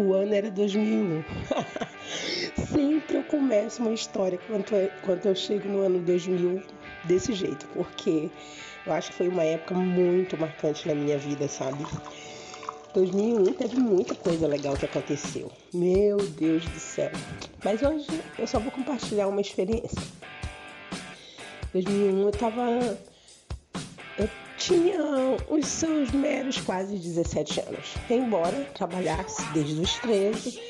o ano era 2001. Sempre eu começo uma história quando, quando eu chego no ano 2000 desse jeito, porque eu acho que foi uma época muito marcante na minha vida, sabe? 2001 teve muita coisa legal que aconteceu. Meu Deus do céu. Mas hoje eu só vou compartilhar uma experiência. 2001 eu tava. Eu tinha os seus meros quase 17 anos. Embora trabalhasse desde os 13.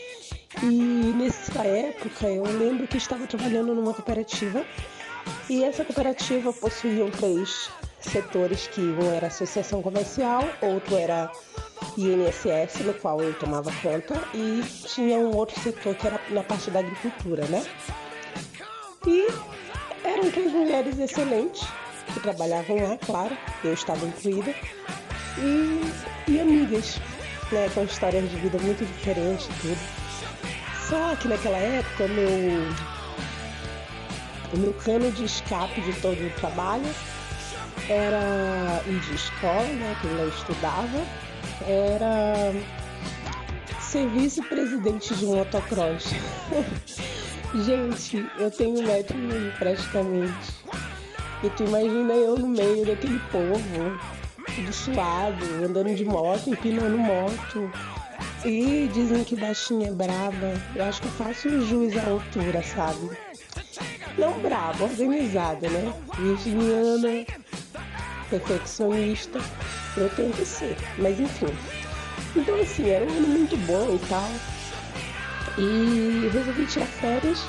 E nessa época eu lembro que estava trabalhando numa cooperativa. E essa cooperativa possuía três setores que um era associação comercial, outro era INSS, no qual eu tomava conta, e tinha um outro setor que era na parte da agricultura, né? E eram três mulheres excelentes que trabalhavam lá, claro, eu estava incluída, e, e amigas, né, com histórias de vida muito diferentes tudo. Só que naquela época meu, o meu cano de escape de todo o trabalho era ir de escola, né, que eu estudava, era ser vice-presidente de motocross. Gente, eu tenho um metro praticamente. E tu imagina eu no meio daquele povo, tudo suado, andando de moto, empinando moto. E dizem que baixinha é brava. Eu acho que eu faço jus à altura, sabe? Não brava, organizada, né? Virginiana, perfeccionista. Eu tenho que ser. Mas enfim. Então assim, era um ano muito bom e tal. E resolvi tirar férias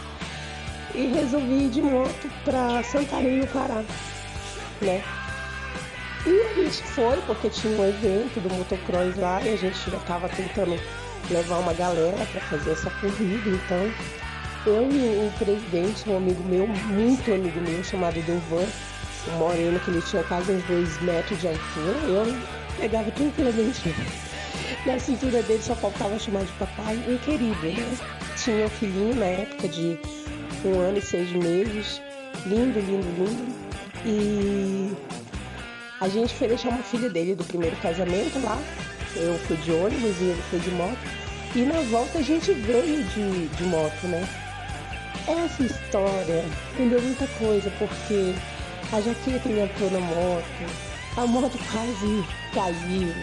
e resolvi ir de moto para Santarém, no Pará, né? E a gente foi, porque tinha um evento do motocross lá e a gente já estava tentando levar uma galera para fazer essa corrida, então eu e o presidente, um amigo meu, muito amigo meu, chamado Delvan, um moreno que ele tinha quase uns dois metros de altura, eu pegava tranquilamente na cintura dele só faltava chamar de papai um querido, né? Tinha um filhinho na época de um ano e seis meses. Lindo, lindo, lindo. E a gente foi deixar uma filha dele do primeiro casamento lá. Eu fui de ônibus e ele foi de moto. E na volta a gente veio de, de moto, né? Essa história entendeu muita coisa, porque a jaqueta me entrou na moto, a moto quase caiu.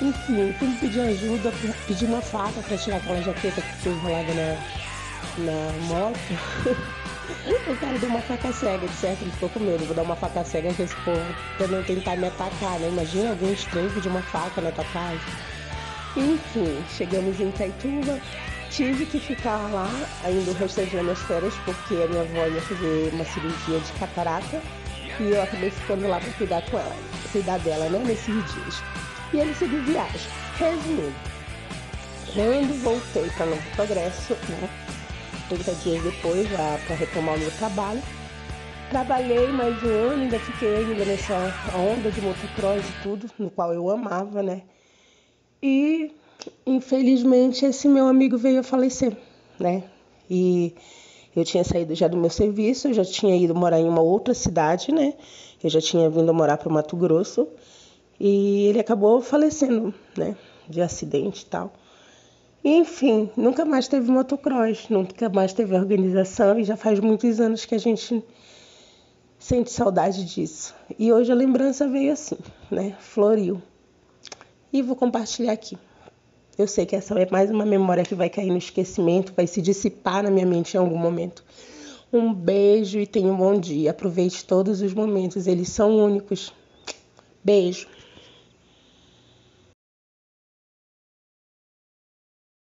Enfim, fui pedir ajuda, pedir uma faca para tirar aquela jaqueta que ficou enrolada na, na moto, o cara deu uma faca cega, de certo, ele ficou com medo. Vou dar uma faca cega que esse povo pra não tentar me atacar, né? Imagina alguém estranho pedir uma faca na tua casa. Enfim, chegamos em Itaituba, tive que ficar lá ainda o restante das minhas férias, porque a minha avó ia fazer uma cirurgia de catarata e eu acabei ficando lá para cuidar com ela, cuidar dela, né, nesses dias. E ele seguiu viagem. Resumindo, quando voltei para Novo Progresso, né, 30 dias depois para retomar o meu trabalho. Trabalhei mais um ano, ainda fiquei ainda nessa onda de motocross e tudo, no qual eu amava, né? E infelizmente esse meu amigo veio a falecer, né? E eu tinha saído já do meu serviço, eu já tinha ido morar em uma outra cidade, né? Eu já tinha vindo morar para o Mato Grosso e ele acabou falecendo, né? De acidente e tal. Enfim, nunca mais teve motocross, nunca mais teve organização e já faz muitos anos que a gente sente saudade disso. E hoje a lembrança veio assim, né? Floriu. E vou compartilhar aqui. Eu sei que essa é mais uma memória que vai cair no esquecimento, vai se dissipar na minha mente em algum momento. Um beijo e tenha um bom dia. Aproveite todos os momentos, eles são únicos. Beijo.